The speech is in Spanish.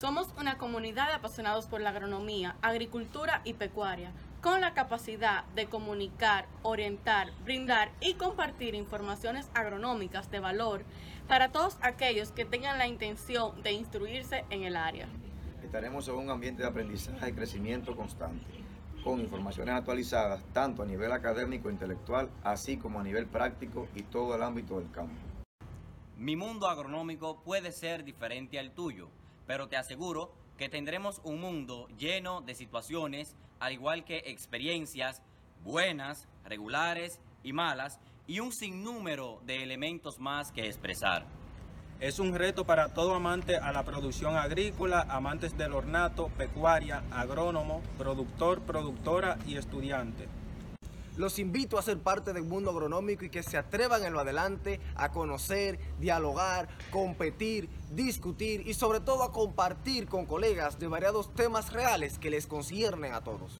Somos una comunidad de apasionados por la agronomía, agricultura y pecuaria, con la capacidad de comunicar, orientar, brindar y compartir informaciones agronómicas de valor para todos aquellos que tengan la intención de instruirse en el área. Estaremos en un ambiente de aprendizaje y crecimiento constante, con informaciones actualizadas tanto a nivel académico e intelectual, así como a nivel práctico y todo el ámbito del campo. Mi mundo agronómico puede ser diferente al tuyo, pero te aseguro que tendremos un mundo lleno de situaciones, al igual que experiencias buenas, regulares y malas, y un sinnúmero de elementos más que expresar. Es un reto para todo amante a la producción agrícola, amantes del ornato, pecuaria, agrónomo, productor, productora y estudiante. Los invito a ser parte del mundo agronómico y que se atrevan en lo adelante a conocer, dialogar, competir, discutir y sobre todo a compartir con colegas de variados temas reales que les conciernen a todos.